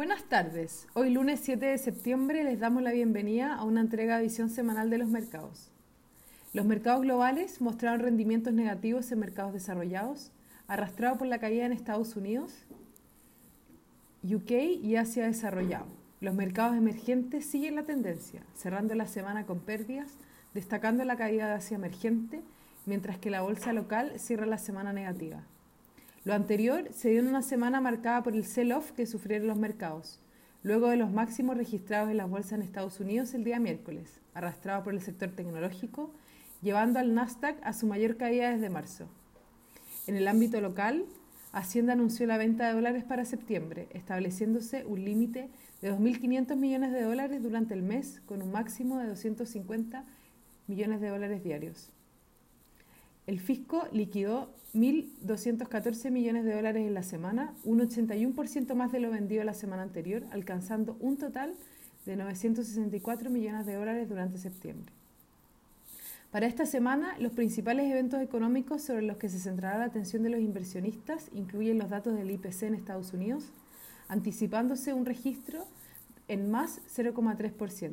Buenas tardes. Hoy lunes 7 de septiembre les damos la bienvenida a una entrega de visión semanal de los mercados. Los mercados globales mostraron rendimientos negativos en mercados desarrollados, arrastrados por la caída en Estados Unidos, UK y Asia desarrollado. Los mercados emergentes siguen la tendencia, cerrando la semana con pérdidas, destacando la caída de Asia emergente, mientras que la bolsa local cierra la semana negativa. Lo anterior se dio en una semana marcada por el sell-off que sufrieron los mercados, luego de los máximos registrados en las bolsas en Estados Unidos el día miércoles, arrastrado por el sector tecnológico, llevando al Nasdaq a su mayor caída desde marzo. En el ámbito local, Hacienda anunció la venta de dólares para septiembre, estableciéndose un límite de 2.500 millones de dólares durante el mes, con un máximo de 250 millones de dólares diarios. El fisco liquidó 1.214 millones de dólares en la semana, un 81% más de lo vendido la semana anterior, alcanzando un total de 964 millones de dólares durante septiembre. Para esta semana, los principales eventos económicos sobre los que se centrará la atención de los inversionistas incluyen los datos del IPC en Estados Unidos, anticipándose un registro en más 0,3%.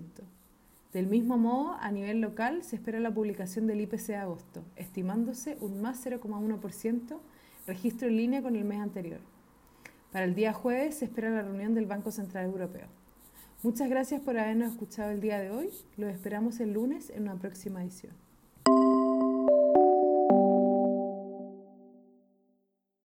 Del mismo modo, a nivel local se espera la publicación del IPC de agosto, estimándose un más 0,1%, registro en línea con el mes anterior. Para el día jueves se espera la reunión del Banco Central Europeo. Muchas gracias por habernos escuchado el día de hoy. Los esperamos el lunes en una próxima edición.